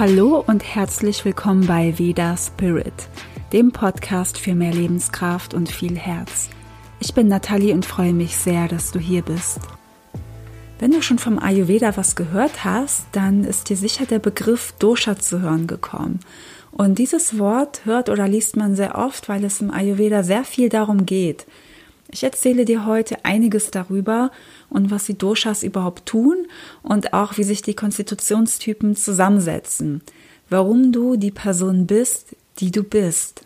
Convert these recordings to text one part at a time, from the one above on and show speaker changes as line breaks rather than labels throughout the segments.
Hallo und herzlich willkommen bei Veda Spirit, dem Podcast für mehr Lebenskraft und viel Herz. Ich bin Nathalie und freue mich sehr, dass du hier bist. Wenn du schon vom Ayurveda was gehört hast, dann ist dir sicher der Begriff Dosha zu hören gekommen. Und dieses Wort hört oder liest man sehr oft, weil es im Ayurveda sehr viel darum geht. Ich erzähle dir heute einiges darüber und was die Doshas überhaupt tun und auch wie sich die Konstitutionstypen zusammensetzen, warum du die Person bist, die du bist.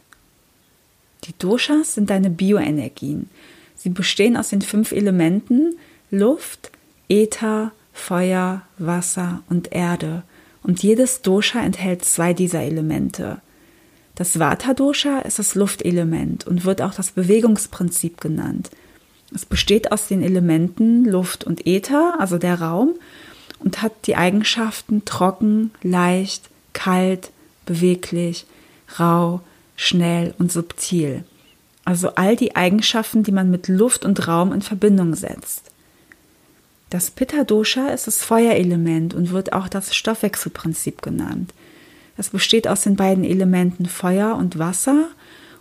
Die Doshas sind deine Bioenergien. Sie bestehen aus den fünf Elementen Luft, Äther, Feuer, Wasser und Erde. Und jedes Dosha enthält zwei dieser Elemente. Das Vata-Dosha ist das Luftelement und wird auch das Bewegungsprinzip genannt. Es besteht aus den Elementen Luft und Äther, also der Raum, und hat die Eigenschaften trocken, leicht, kalt, beweglich, rau, schnell und subtil. Also all die Eigenschaften, die man mit Luft und Raum in Verbindung setzt. Das Pitta-Dosha ist das Feuerelement und wird auch das Stoffwechselprinzip genannt. Es besteht aus den beiden Elementen Feuer und Wasser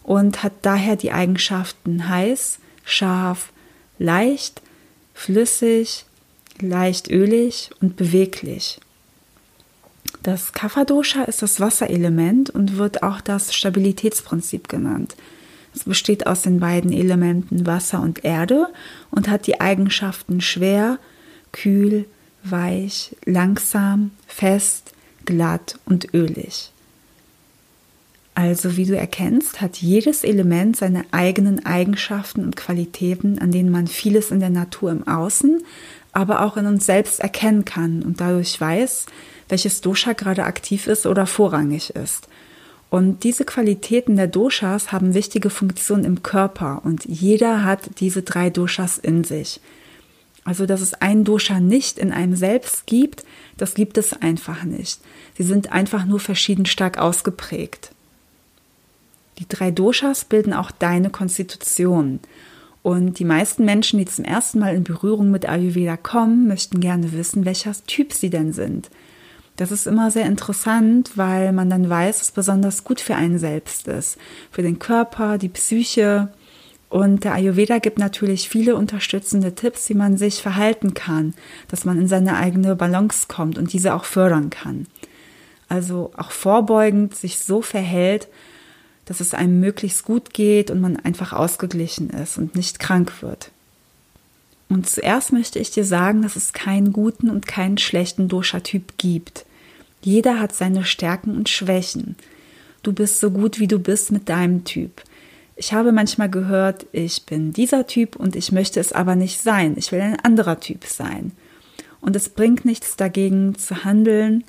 und hat daher die Eigenschaften heiß, scharf, leicht, flüssig, leicht ölig und beweglich. Das Kapha-Dosha ist das Wasserelement und wird auch das Stabilitätsprinzip genannt. Es besteht aus den beiden Elementen Wasser und Erde und hat die Eigenschaften schwer, kühl, weich, langsam, fest, glatt und ölig. Also wie du erkennst, hat jedes Element seine eigenen Eigenschaften und Qualitäten, an denen man vieles in der Natur im Außen, aber auch in uns selbst erkennen kann und dadurch weiß, welches Dosha gerade aktiv ist oder vorrangig ist. Und diese Qualitäten der Doshas haben wichtige Funktionen im Körper und jeder hat diese drei Doshas in sich. Also, dass es ein Dosha nicht in einem selbst gibt, das gibt es einfach nicht. Sie sind einfach nur verschieden stark ausgeprägt. Die drei Doshas bilden auch deine Konstitution. Und die meisten Menschen, die zum ersten Mal in Berührung mit Ayurveda kommen, möchten gerne wissen, welcher Typ sie denn sind. Das ist immer sehr interessant, weil man dann weiß, was besonders gut für einen selbst ist. Für den Körper, die Psyche, und der Ayurveda gibt natürlich viele unterstützende Tipps, wie man sich verhalten kann, dass man in seine eigene Balance kommt und diese auch fördern kann. Also auch vorbeugend sich so verhält, dass es einem möglichst gut geht und man einfach ausgeglichen ist und nicht krank wird. Und zuerst möchte ich dir sagen, dass es keinen guten und keinen schlechten Dosha-Typ gibt. Jeder hat seine Stärken und Schwächen. Du bist so gut, wie du bist mit deinem Typ. Ich habe manchmal gehört, ich bin dieser Typ und ich möchte es aber nicht sein. Ich will ein anderer Typ sein. Und es bringt nichts dagegen zu handeln,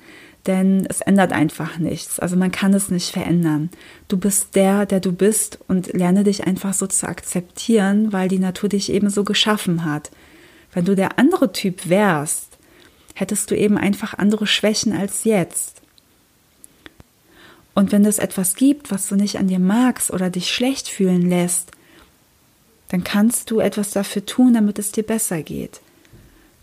denn es ändert einfach nichts. Also man kann es nicht verändern. Du bist der, der du bist und lerne dich einfach so zu akzeptieren, weil die Natur dich eben so geschaffen hat. Wenn du der andere Typ wärst, hättest du eben einfach andere Schwächen als jetzt. Und wenn es etwas gibt, was du nicht an dir magst oder dich schlecht fühlen lässt, dann kannst du etwas dafür tun, damit es dir besser geht.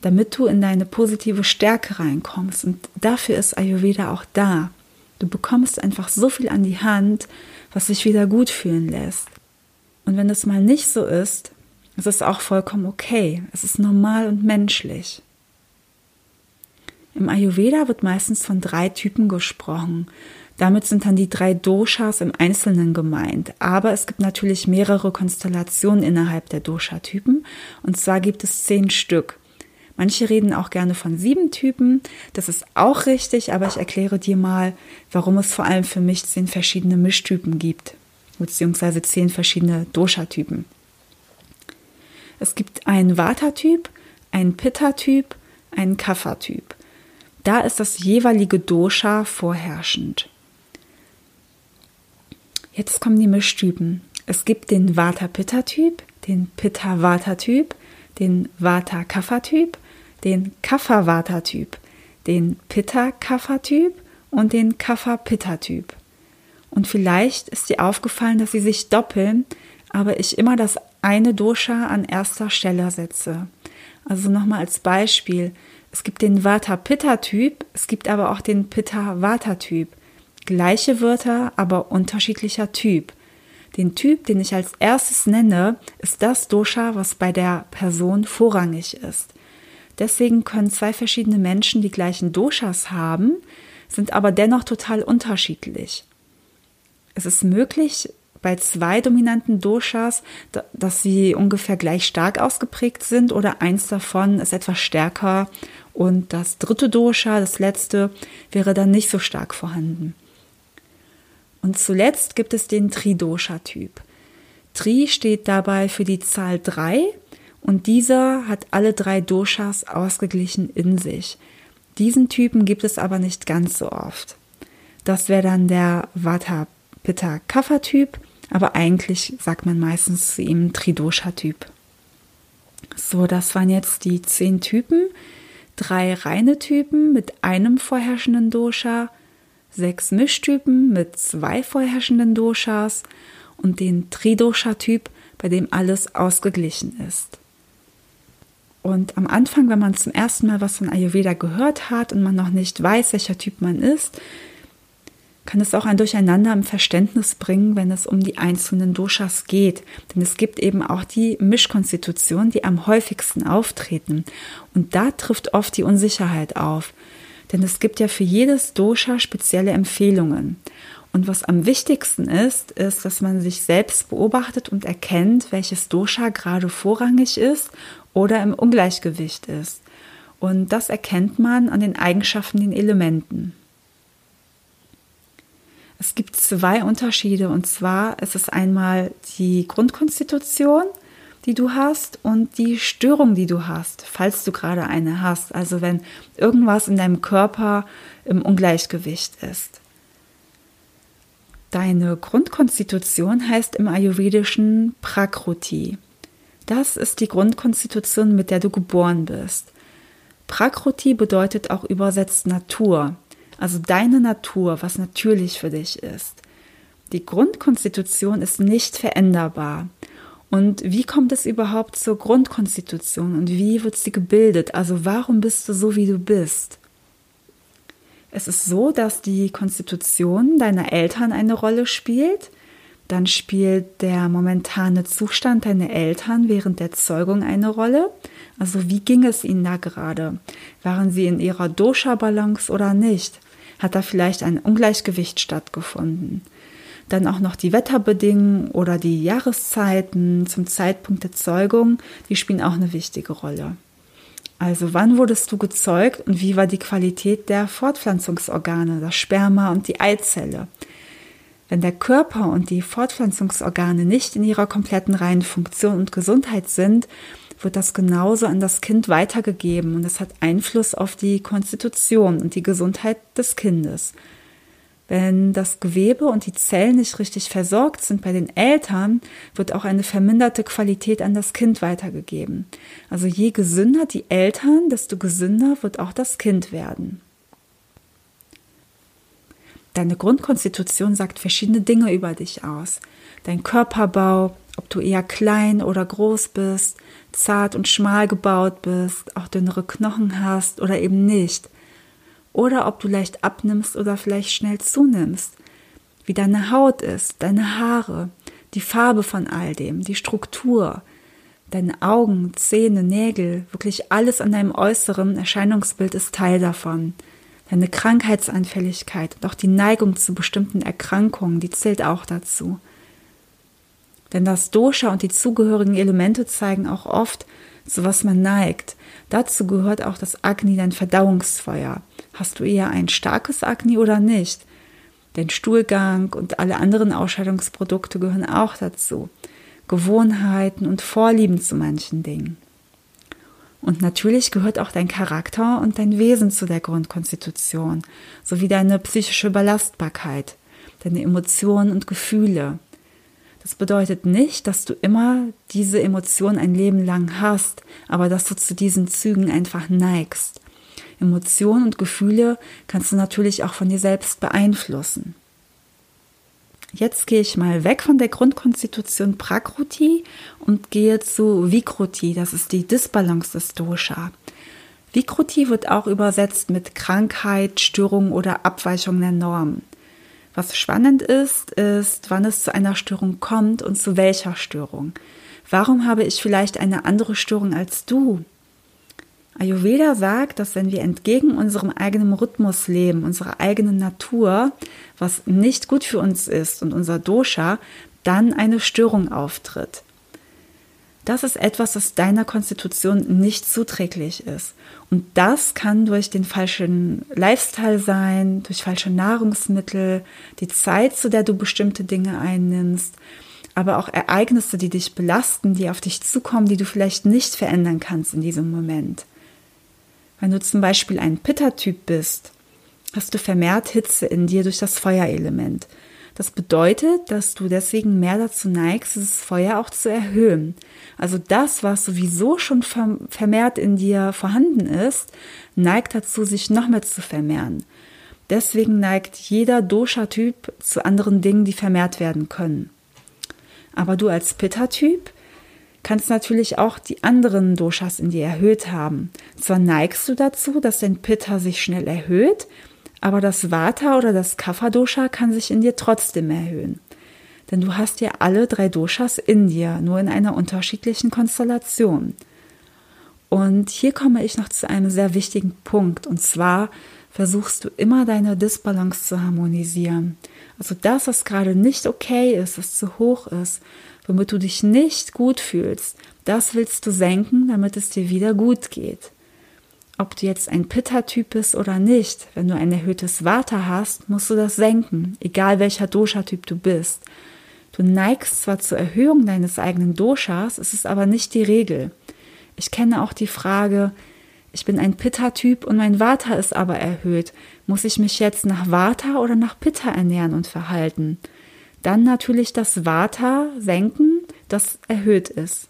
Damit du in deine positive Stärke reinkommst. Und dafür ist Ayurveda auch da. Du bekommst einfach so viel an die Hand, was sich wieder gut fühlen lässt. Und wenn es mal nicht so ist, ist es auch vollkommen okay. Es ist normal und menschlich. Im Ayurveda wird meistens von drei Typen gesprochen. Damit sind dann die drei Doshas im Einzelnen gemeint. Aber es gibt natürlich mehrere Konstellationen innerhalb der Dosha-Typen. Und zwar gibt es zehn Stück. Manche reden auch gerne von sieben Typen. Das ist auch richtig, aber ich erkläre dir mal, warum es vor allem für mich zehn verschiedene Mischtypen gibt, beziehungsweise zehn verschiedene Dosha-Typen. Es gibt einen Vata-Typ, einen Pitta-Typ, einen Kapha-Typ. Da ist das jeweilige Dosha vorherrschend. Jetzt kommen die Mischtypen. Es gibt den Vata-Pitta-Typ, den Pitta-Vata-Typ, den Vata-Kapha-Typ, den Kapha-Vata-Typ, den Pitta-Kapha-Typ und den Kapha-Pitta-Typ. Und vielleicht ist dir aufgefallen, dass sie sich doppeln, aber ich immer das eine Dosha an erster Stelle setze. Also nochmal als Beispiel. Es gibt den Vata-Pitta-Typ, es gibt aber auch den Pitta-Vata-Typ. Gleiche Wörter, aber unterschiedlicher Typ. Den Typ, den ich als erstes nenne, ist das Dosha, was bei der Person vorrangig ist. Deswegen können zwei verschiedene Menschen die gleichen Doshas haben, sind aber dennoch total unterschiedlich. Es ist möglich, bei zwei dominanten Doshas, dass sie ungefähr gleich stark ausgeprägt sind oder eins davon ist etwas stärker und das dritte Dosha, das letzte, wäre dann nicht so stark vorhanden. Und zuletzt gibt es den Tridosha-Typ. Tri steht dabei für die Zahl 3 und dieser hat alle drei Doshas ausgeglichen in sich. Diesen Typen gibt es aber nicht ganz so oft. Das wäre dann der Vata Pitta Kapha Typ, aber eigentlich sagt man meistens zu ihm Tridosha-Typ. So, das waren jetzt die zehn Typen. Drei reine Typen mit einem vorherrschenden Dosha, sechs Mischtypen mit zwei vorherrschenden Doshas und den Tridosha-Typ, bei dem alles ausgeglichen ist. Und am Anfang, wenn man zum ersten Mal was von Ayurveda gehört hat und man noch nicht weiß, welcher Typ man ist, kann es auch ein Durcheinander im Verständnis bringen, wenn es um die einzelnen Doshas geht. Denn es gibt eben auch die Mischkonstitutionen, die am häufigsten auftreten. Und da trifft oft die Unsicherheit auf. Denn es gibt ja für jedes Dosha spezielle Empfehlungen. Und was am wichtigsten ist, ist, dass man sich selbst beobachtet und erkennt, welches Dosha gerade vorrangig ist oder im Ungleichgewicht ist. Und das erkennt man an den Eigenschaften, den Elementen. Es gibt zwei Unterschiede und zwar ist es einmal die Grundkonstitution, die du hast und die Störung, die du hast, falls du gerade eine hast. Also wenn irgendwas in deinem Körper im Ungleichgewicht ist. Deine Grundkonstitution heißt im Ayurvedischen Prakruti. Das ist die Grundkonstitution, mit der du geboren bist. Prakruti bedeutet auch übersetzt Natur also deine Natur, was natürlich für dich ist. Die Grundkonstitution ist nicht veränderbar. Und wie kommt es überhaupt zur Grundkonstitution und wie wird sie gebildet? Also warum bist du so, wie du bist? Es ist so, dass die Konstitution deiner Eltern eine Rolle spielt. Dann spielt der momentane Zustand deiner Eltern während der Zeugung eine Rolle. Also wie ging es ihnen da gerade? Waren sie in ihrer Dosha-Balance oder nicht? hat da vielleicht ein Ungleichgewicht stattgefunden. Dann auch noch die Wetterbedingungen oder die Jahreszeiten zum Zeitpunkt der Zeugung, die spielen auch eine wichtige Rolle. Also wann wurdest du gezeugt und wie war die Qualität der Fortpflanzungsorgane, das Sperma und die Eizelle? Wenn der Körper und die Fortpflanzungsorgane nicht in ihrer kompletten reinen Funktion und Gesundheit sind, wird das genauso an das Kind weitergegeben und es hat Einfluss auf die Konstitution und die Gesundheit des Kindes. Wenn das Gewebe und die Zellen nicht richtig versorgt sind bei den Eltern, wird auch eine verminderte Qualität an das Kind weitergegeben. Also je gesünder die Eltern, desto gesünder wird auch das Kind werden. Deine Grundkonstitution sagt verschiedene Dinge über dich aus. Dein Körperbau, ob du eher klein oder groß bist, zart und schmal gebaut bist, auch dünnere Knochen hast oder eben nicht. Oder ob du leicht abnimmst oder vielleicht schnell zunimmst. Wie deine Haut ist, deine Haare, die Farbe von all dem, die Struktur, deine Augen, Zähne, Nägel, wirklich alles an deinem äußeren Erscheinungsbild ist Teil davon. Deine Krankheitsanfälligkeit und auch die Neigung zu bestimmten Erkrankungen, die zählt auch dazu. Denn das Dosha und die zugehörigen Elemente zeigen auch oft, zu was man neigt. Dazu gehört auch das Agni, dein Verdauungsfeuer. Hast du eher ein starkes Agni oder nicht? Dein Stuhlgang und alle anderen Ausscheidungsprodukte gehören auch dazu. Gewohnheiten und Vorlieben zu manchen Dingen. Und natürlich gehört auch dein Charakter und dein Wesen zu der Grundkonstitution, sowie deine psychische Belastbarkeit, deine Emotionen und Gefühle. Das bedeutet nicht, dass du immer diese Emotion ein Leben lang hast, aber dass du zu diesen Zügen einfach neigst. Emotionen und Gefühle kannst du natürlich auch von dir selbst beeinflussen. Jetzt gehe ich mal weg von der Grundkonstitution Prakruti und gehe zu Vikruti, das ist die Disbalance des Dosha. Vikruti wird auch übersetzt mit Krankheit, Störung oder Abweichung der Norm. Was spannend ist, ist, wann es zu einer Störung kommt und zu welcher Störung. Warum habe ich vielleicht eine andere Störung als du? Ayurveda sagt, dass wenn wir entgegen unserem eigenen Rhythmus leben, unserer eigenen Natur, was nicht gut für uns ist und unser Dosha, dann eine Störung auftritt. Das ist etwas, das deiner Konstitution nicht zuträglich ist. Und das kann durch den falschen Lifestyle sein, durch falsche Nahrungsmittel, die Zeit, zu der du bestimmte Dinge einnimmst, aber auch Ereignisse, die dich belasten, die auf dich zukommen, die du vielleicht nicht verändern kannst in diesem Moment. Wenn du zum Beispiel ein Pitta-Typ bist, hast du vermehrt Hitze in dir durch das Feuerelement. Das bedeutet, dass du deswegen mehr dazu neigst, dieses Feuer auch zu erhöhen. Also das, was sowieso schon vermehrt in dir vorhanden ist, neigt dazu, sich noch mehr zu vermehren. Deswegen neigt jeder Dosha-Typ zu anderen Dingen, die vermehrt werden können. Aber du als Pitta-Typ kannst natürlich auch die anderen Doshas in dir erhöht haben. Zwar neigst du dazu, dass dein Pitta sich schnell erhöht, aber das Vata oder das Kapha-Dosha kann sich in dir trotzdem erhöhen. Denn du hast ja alle drei Doshas in dir, nur in einer unterschiedlichen Konstellation. Und hier komme ich noch zu einem sehr wichtigen Punkt, und zwar versuchst du immer deine Disbalance zu harmonisieren. Also das, was gerade nicht okay ist, was zu hoch ist, womit du dich nicht gut fühlst, das willst du senken, damit es dir wieder gut geht. Ob du jetzt ein Pitta-Typ bist oder nicht, wenn du ein erhöhtes Vata hast, musst du das senken, egal welcher Dosha-Typ du bist. Du neigst zwar zur Erhöhung deines eigenen Doshas, es ist aber nicht die Regel. Ich kenne auch die Frage, ich bin ein Pitta-Typ und mein Vata ist aber erhöht. Muss ich mich jetzt nach Vata oder nach Pitta ernähren und verhalten? Dann natürlich das Vata senken, das erhöht ist.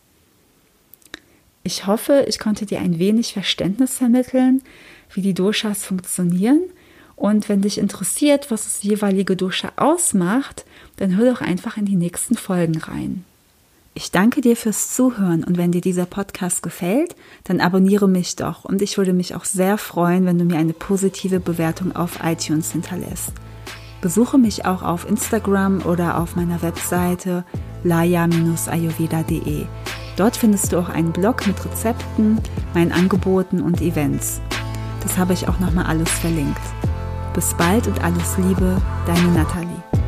Ich hoffe, ich konnte dir ein wenig Verständnis vermitteln, wie die Doshas funktionieren. Und wenn dich interessiert, was das jeweilige Dosha ausmacht, dann hör doch einfach in die nächsten Folgen rein. Ich danke dir fürs Zuhören und wenn dir dieser Podcast gefällt, dann abonniere mich doch und ich würde mich auch sehr freuen, wenn du mir eine positive Bewertung auf iTunes hinterlässt. Besuche mich auch auf Instagram oder auf meiner Webseite laya-ayurveda.de. Dort findest du auch einen Blog mit Rezepten, meinen Angeboten und Events. Das habe ich auch nochmal alles verlinkt. Bis bald und alles Liebe, deine Nathalie.